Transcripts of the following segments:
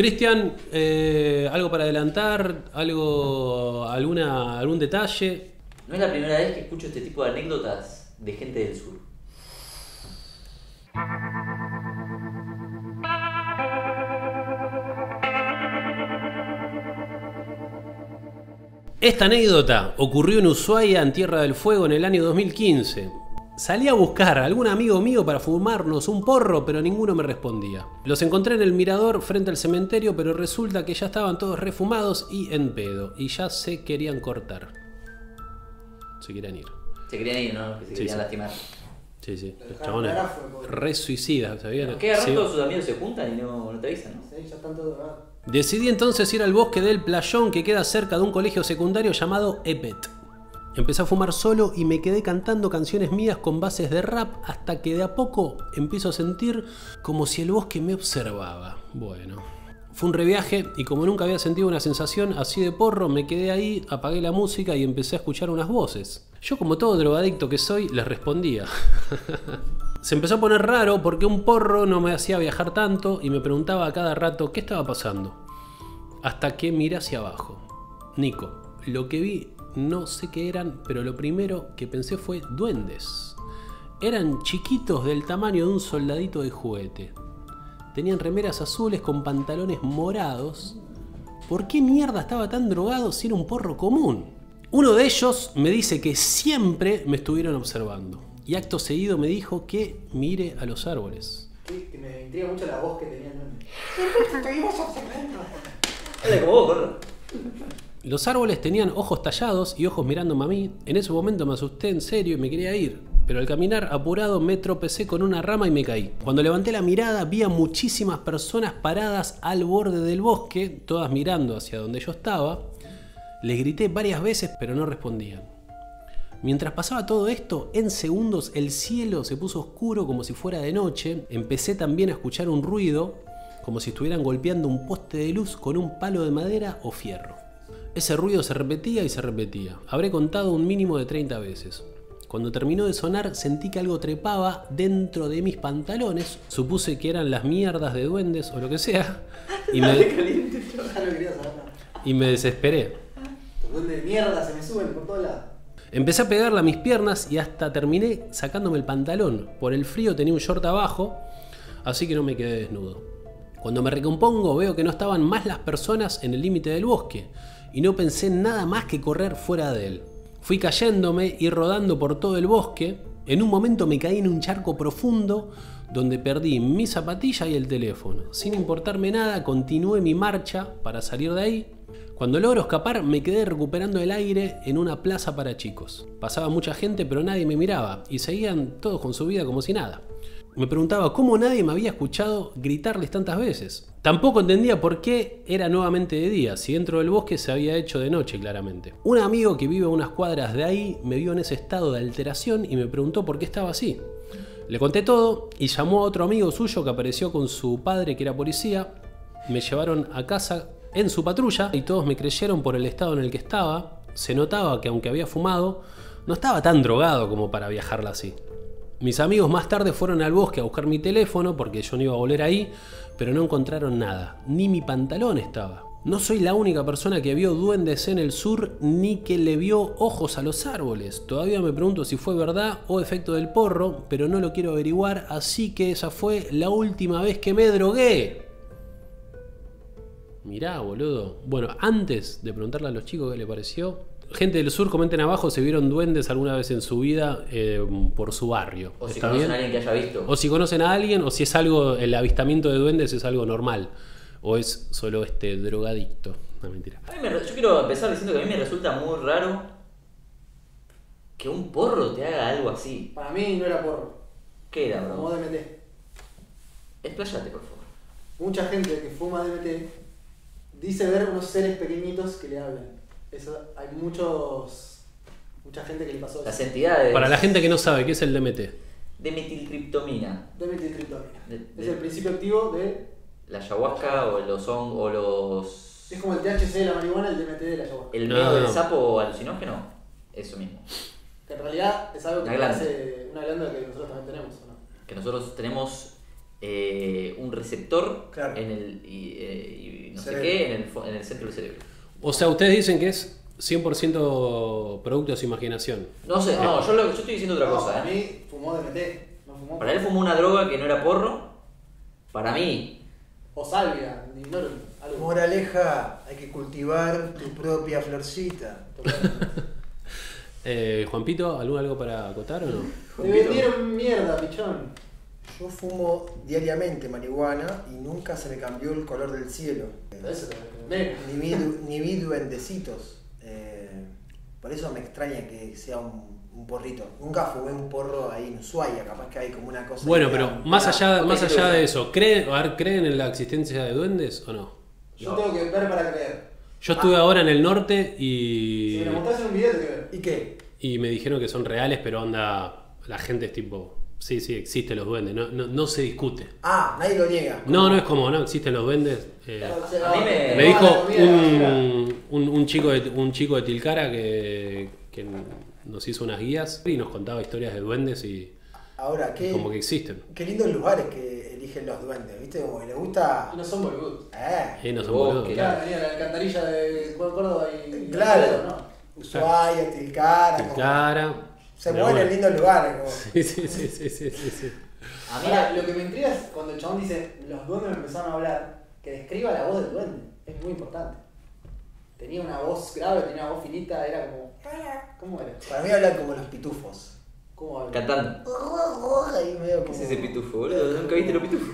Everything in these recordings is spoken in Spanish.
Cristian, eh, algo para adelantar, algo, alguna, algún detalle. No es la primera vez que escucho este tipo de anécdotas de gente del sur. Esta anécdota ocurrió en Ushuaia, en Tierra del Fuego, en el año 2015. Salí a buscar a algún amigo mío para fumarnos un porro, pero ninguno me respondía. Los encontré en el mirador frente al cementerio, pero resulta que ya estaban todos refumados y en pedo, y ya se querían cortar. Se querían ir. Se querían ir, ¿no? Que se Sí, querían sí. lastimar. Sí, sí, los chabones re suicidas, ¿sabían? ¿Qué agarran Sí. todos sus amigos se juntan y no, no te avisan, no? Sí, ya están todos. Decidí entonces ir al bosque del Playón que queda cerca de un colegio secundario llamado EPET. Empecé a fumar solo y me quedé cantando canciones mías con bases de rap hasta que de a poco empiezo a sentir como si el bosque me observaba. Bueno, fue un reviaje y como nunca había sentido una sensación así de porro, me quedé ahí, apagué la música y empecé a escuchar unas voces. Yo como todo drogadicto que soy, les respondía. Se empezó a poner raro porque un porro no me hacía viajar tanto y me preguntaba a cada rato qué estaba pasando. Hasta que miré hacia abajo. Nico, lo que vi no sé qué eran, pero lo primero que pensé fue duendes. Eran chiquitos del tamaño de un soldadito de juguete. Tenían remeras azules con pantalones morados. ¿Por qué mierda estaba tan drogado si era un porro común? Uno de ellos me dice que siempre me estuvieron observando. Y acto seguido me dijo que mire a los árboles. Que, que me intriga mucho la voz que tenía. Habla como vos, corro. Los árboles tenían ojos tallados y ojos mirándome a mí. En ese momento me asusté en serio y me quería ir. Pero al caminar apurado me tropecé con una rama y me caí. Cuando levanté la mirada vi a muchísimas personas paradas al borde del bosque, todas mirando hacia donde yo estaba. Les grité varias veces pero no respondían. Mientras pasaba todo esto, en segundos el cielo se puso oscuro como si fuera de noche. Empecé también a escuchar un ruido, como si estuvieran golpeando un poste de luz con un palo de madera o fierro. Ese ruido se repetía y se repetía. Habré contado un mínimo de 30 veces. Cuando terminó de sonar sentí que algo trepaba dentro de mis pantalones. Supuse que eran las mierdas de duendes o lo que sea. Y me, y desesperé. Duendes de mierda se me suben por todos lados. Empecé a pegarle a mis piernas y hasta terminé sacándome el pantalón. Por el frío tenía un short abajo, así que no me quedé desnudo. Cuando me recompongo veo que no estaban más las personas en el límite del bosque y no pensé en nada más que correr fuera de él. Fui cayéndome y rodando por todo el bosque. En un momento me caí en un charco profundo donde perdí mi zapatilla y el teléfono. Sin importarme nada, continué mi marcha para salir de ahí. Cuando logro escapar, me quedé recuperando el aire en una plaza para chicos. Pasaba mucha gente, pero nadie me miraba y seguían todos con su vida como si nada. Me preguntaba cómo nadie me había escuchado gritarles tantas veces. Tampoco entendía por qué era nuevamente de día, si dentro del bosque se había hecho de noche claramente. Un amigo que vive a unas cuadras de ahí me vio en ese estado de alteración y me preguntó por qué estaba así. Le conté todo y llamó a otro amigo suyo que apareció con su padre que era policía. Me llevaron a casa en su patrulla y todos me creyeron por el estado en el que estaba. Se notaba que aunque había fumado, no estaba tan drogado como para viajarla así. Mis amigos más tarde fueron al bosque a buscar mi teléfono porque yo no iba a volver ahí, pero no encontraron nada, ni mi pantalón estaba. No soy la única persona que vio duendes en el sur ni que le vio ojos a los árboles. Todavía me pregunto si fue verdad o efecto del porro, pero no lo quiero averiguar, así que esa fue la última vez que me drogué. Mirá, boludo. Bueno, antes de preguntarle a los chicos qué le pareció, gente del sur, comenten abajo si vieron duendes alguna vez en su vida eh, por su barrio. O si ¿Está conocen bien? a alguien que haya visto. O si conocen a alguien, o si es algo, el avistamiento de duendes es algo normal. O es solo este drogadicto. No, mentira. A mí me re- yo quiero empezar diciendo que a mí me resulta muy raro que un porro te haga algo así. Para mí no era porro. ¿Qué era, Como bro? DMT. Expláyate, por favor. mucha gente que fuma DMT dice ver unos seres pequeñitos que le hablan. Eso, hay muchos, mucha gente que le pasó Las eso. entidades. Para la gente que no sabe qué es el DMT. De metilcriptomina. DMT-triptomina. De- Es el principio activo de... La ayahuasca o los hong o los. Es como el THC de la marihuana, el DMT de la ayahuasca. El No, medio del no. sapo alucinógeno. Eso mismo. Que en realidad es algo que Una hace una glándula que nosotros también tenemos, ¿o no? Que nosotros tenemos eh, un receptor Claro. en el. Y, eh, y no sé qué, en el, en el centro del cerebro. O sea, ustedes dicen que es 100% producto de su imaginación. No sé, no, yo, lo- yo estoy diciendo otra No, cosa. Para ¿eh? mí fumó DMT, no fumó. Para él fumó una droga que no era porro. Para mí, O salvia, ignoro algo. Moraleja, hay que cultivar tu propia florcita. Eh, Juanpito, ¿algún algo para acotar o no? Te vendieron mierda, pichón. Yo fumo diariamente marihuana y nunca se me cambió el color del cielo. Eso. Ni vi, ni vi duendecitos. Eh, por eso me extraña que sea un, un porrito. Nunca fumé un porro ahí en Ushuaia, capaz que hay como una cosa. Bueno, pero da- más allá, ok, más allá de eso, ¿creen, a ver, ¿creen en la existencia de duendes o no? Yo No. tengo que ver para creer. Yo estuve Ah. ahora en el norte Si y, me lo mostrás en un video, te. ¿Y qué? y me dijeron que son reales, pero onda, la gente es tipo, sí, sí, existen los duendes, no, no, no se discute. Ah, nadie lo niega. No, no es como, no, existen los duendes. eh, A mí me- dijo un, un, un chico de, un chico de Tilcara que, que nos hizo unas guías y nos contaba historias de duendes y Ahora, qué, como que existen. qué lindos lugares que eligen los duendes, ¿viste? Como que les gusta. Y no son boludos. Eh, Eh, no son boludos. Claro, venía la alcantarilla de Córdoba y. Claro. ¿no? Ushuaia, Tilcara. como- Tilcara. Se pero mueven en lindos lugares. Como... Sí, sí, sí, sí, sí, sí, sí. a mí Ahora, lo que me intriga es cuando el chabón dice, los duendes me empezaron a hablar, que describa la voz del duende. Es muy importante. Tenía una voz grave, tenía una voz finita, era como. ¿Cómo era? Para mí hablan como los pitufos. ¿Cómo cantando. Ahí medio ¿Qué como... es ese pitufo, boludo? ¿Nunca viste los pitufos?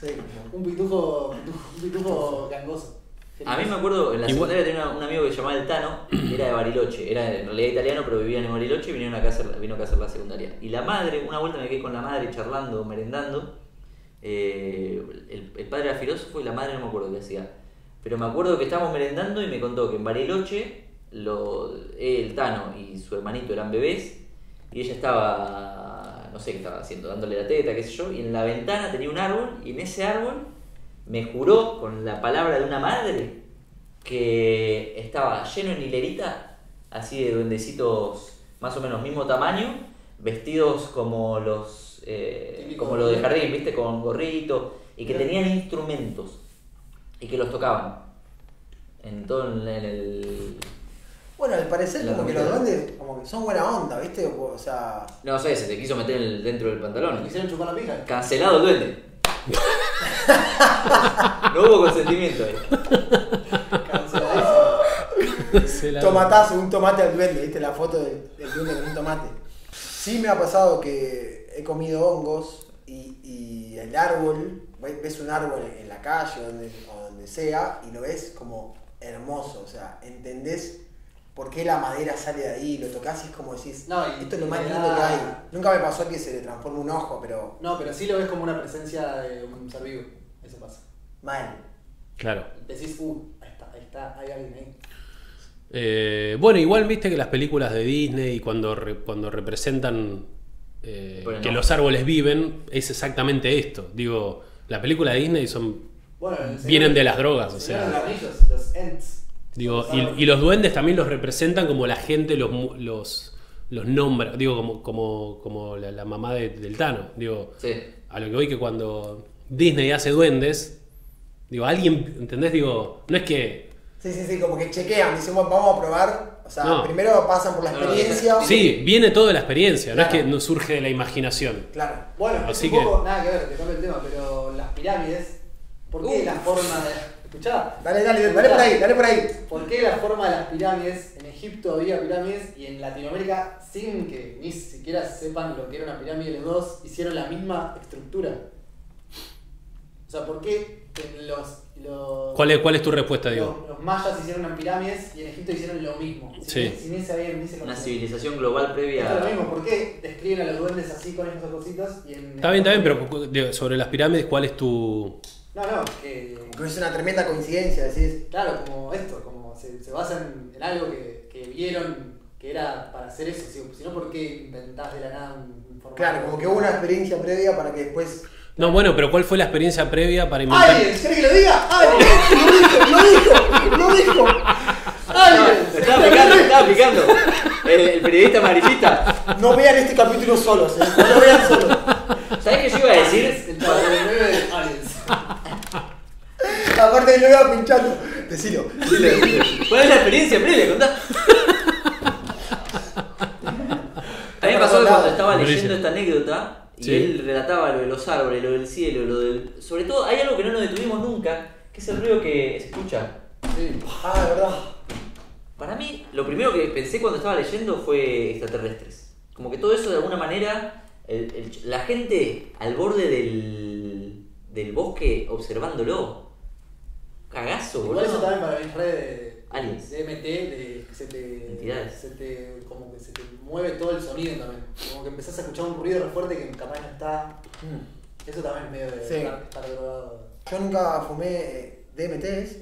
Sí, Un pitufo, pitufo- un pitufo gangoso. A mí me acuerdo, en la Igual- secundaria tenía un amigo que se llamaba El Tano, era de Bariloche, era en realidad italiano, pero vivía en Bariloche y vinieron acá a hacer, vino acá a hacer la secundaria. Y la madre, una vuelta me quedé con la madre charlando, merendando. eh, el, el padre era filósofo y la madre no me acuerdo qué hacía. Pero me acuerdo que estábamos merendando y me contó que en Bariloche lo, el Tano y su hermanito eran bebés y ella estaba, no sé qué estaba haciendo, dándole la teta, qué sé yo, y en la ventana tenía un árbol y en ese árbol me juró con la palabra de una madre que estaba lleno en hilerita, así de duendecitos más o menos mismo tamaño, vestidos como los eh, como los de jardín, viste, con gorrito, y que tenían instrumentos y que los tocaban en todo en el Bueno, al parecer como que los duendes como que son buena onda, ¿viste? O sea... no sé, se te quiso meter en el- dentro del pantalón. quisieron chupar la pija. Cancelado el duende. no hubo consentimiento ahí. Tomatazo, un tomate al duende, ¿viste? La foto del, del duende con un tomate. Sí me ha pasado que he comido hongos y, y el árbol, ve- ves un árbol en la calle donde, o donde sea y lo ves como hermoso, o sea, entendés por qué la madera sale de ahí, lo tocas y es como decís, No, y- esto es lo más lindo da- que hay. Nunca me pasó que se le transforme un ojo, pero No, pero sí lo ves como una presencia de un ser vivo. Eso pasa. mal. Claro. Decís, uh, ahí está, ahí está, hay alguien ahí. Eh, bueno, igual viste que las películas de Disney cuando, re- cuando representan eh, Bueno, que no. los árboles viven, es exactamente esto. Digo, la película de Disney son Bueno, vienen de las drogas, o sea. los anillos, los Ents. Digo, y, los duendes también los representan como la gente los mu- los, los nombra, digo, como, como, como la, la mamá de- del Tano. Digo, Sí. a lo que voy que cuando Disney hace duendes, digo, alguien, ¿entendés? Digo, no es que Sí, sí, sí, como que chequean, dicen, "Bueno, vamos a probar. O sea, No. primero pasan por la No, no, experiencia. Sí, viene todo de la experiencia, no es que no surge de la imaginación. Claro. Bueno, Así es un que- poco, nada que ver, te cambio el tema, pero las pirámides, ¿por qué Uh. la forma de. Escuchá. Dale, dale, dale por ahí, dale por ahí. ¿Por qué la forma de las pirámides? En Egipto había pirámides y en Latinoamérica, sin que ni siquiera sepan lo que era una pirámide, los dos hicieron la misma estructura. O sea, ¿por qué en los. los ¿Cuál es, cuál es tu respuesta, digo? los, los mayas hicieron unas pirámides y en Egipto hicieron lo mismo? Sin, Sí. sin ese ese Una civilización global Esto es lo previa. mismo, ¿por qué describen a los duendes así con esos cositos? Y en Está bien, está bien, pero digo, sobre las pirámides, ¿cuál es tu, No, no, que. Que es una tremenda coincidencia, decís. Claro, como esto, como se, se basan en algo que, que vieron que era para hacer eso. Si, si no, ¿por qué inventás de la nada un, un formato? Claro, como que hubo una experiencia previa para que después. No, bueno, pero ¿cuál fue la experiencia previa para inventar? ¡Aliens! ¿Querés que lo diga? ¡Aliens! ¡Lo dijo! ¡Lo dijo! ¡Lo dijo! ¡Aliens! me estaba aplicando, me estaba aplicando. El, el periodista amarillista. No vean este capítulo solos, ¿eh? No lo vean solos. ¿Sabés qué yo iba a decir? El 49 de Aliens. Iba pinchando. Decilo. ¿Cuál es la experiencia previa? Contá. A mí me pasó que cuando estaba leyendo esta anécdota y Sí. él relataba lo de los árboles, lo del cielo, lo del. Sobre todo, hay algo que no nos detuvimos nunca, que es el ruido que se escucha. Sí. Ah, de verdad. Para mí, lo primero que pensé cuando estaba leyendo fue extraterrestres. Como que todo eso de alguna manera, el- el- la gente al borde del, del bosque observándolo. Cagazo, Igual eso también para mí es re de, Aliens. de MT, de que se te, Entidades. se te, como que se te mueve todo el sonido también. Como que empezás a escuchar un ruido re fuerte que capaz no está. Eso también es medio de Sí. estar, estar drogado. Yo nunca fumé eh, DMTs,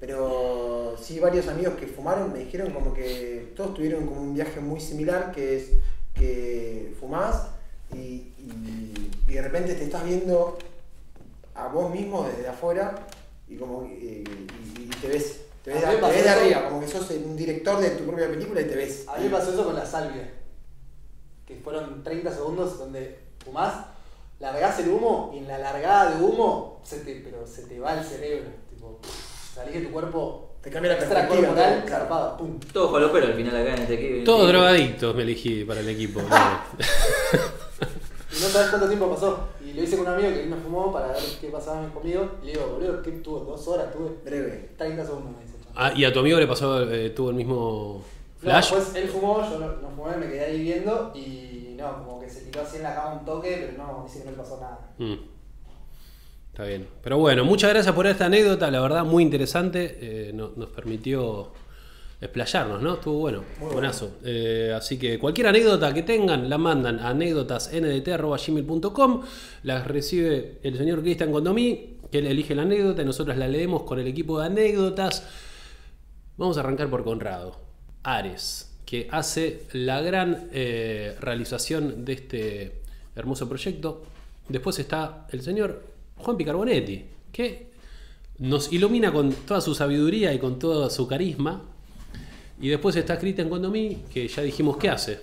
pero sí varios amigos que fumaron me dijeron como que todos tuvieron como un viaje muy similar, que es que fumás y, y- y de repente te estás viendo a vos mismo desde afuera y como y, y- y te ves, te ves, te de arriba, como que sos un director de tu propia película y te ves. A mí me pasó eso con la salvia. Que fueron 30 segundos donde fumás, largás el humo y en la largada de humo se te, pero se te va el cerebro. Tipo, salís de tu cuerpo Te cambia la extra perspectiva, corporal, claro. zarpado. Pum. Todo pero al final acá en este equipo. Todos drogadictos me elegí para el equipo. Y no sabes cuánto tiempo pasó. Lo hice con un amigo que vino a fumó para ver qué pasaba conmigo. Y le digo, boludo, ¿qué tuvo? ¿Dos horas? Tuve Breve. 30 segundos, me dice. Ah, y a tu amigo le pasó, eh, tuvo el mismo No, flash. después él fumó, yo no, no fumé, me quedé ahí viendo y no, como que se tiró así en la cama un toque, pero no, dice que no le pasó nada. Mm. Está bien. Pero bueno, muchas gracias por esta anécdota, la verdad muy interesante. eh, no- nos permitió explayarnos, ¿no? Estuvo bueno, buenazo. Eh, así que cualquier anécdota que tengan, la mandan a anécdotasndt.gmail.com, las recibe el señor Cristian Condomí, que él elige la anécdota y nosotros la leemos con el equipo de anécdotas. Vamos a arrancar por Conrado, Ares, que hace la gran eh, realización de este hermoso proyecto. Después está el señor Juan Picarbonetti, que nos ilumina con toda su sabiduría y con todo su carisma. Y después está Cristian Condomí, que ya dijimos qué hace.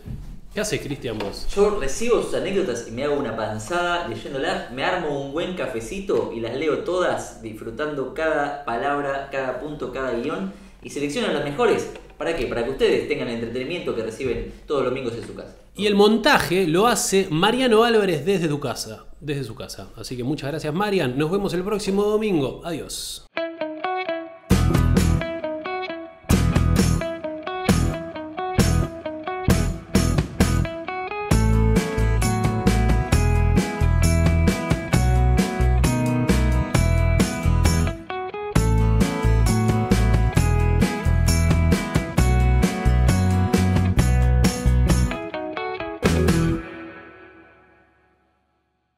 ¿Qué hace Cristian vos? Yo recibo sus anécdotas y me hago una panzada leyéndolas, me armo un buen cafecito y las leo todas, disfrutando cada palabra, cada punto, cada guion y selecciono las mejores. ¿Para qué? Para que ustedes tengan el entretenimiento que reciben todos los domingos en su casa. Y el montaje lo hace Mariano Álvarez desde tu casa, desde su casa. Así que muchas gracias Marian, nos vemos el próximo domingo. Adiós.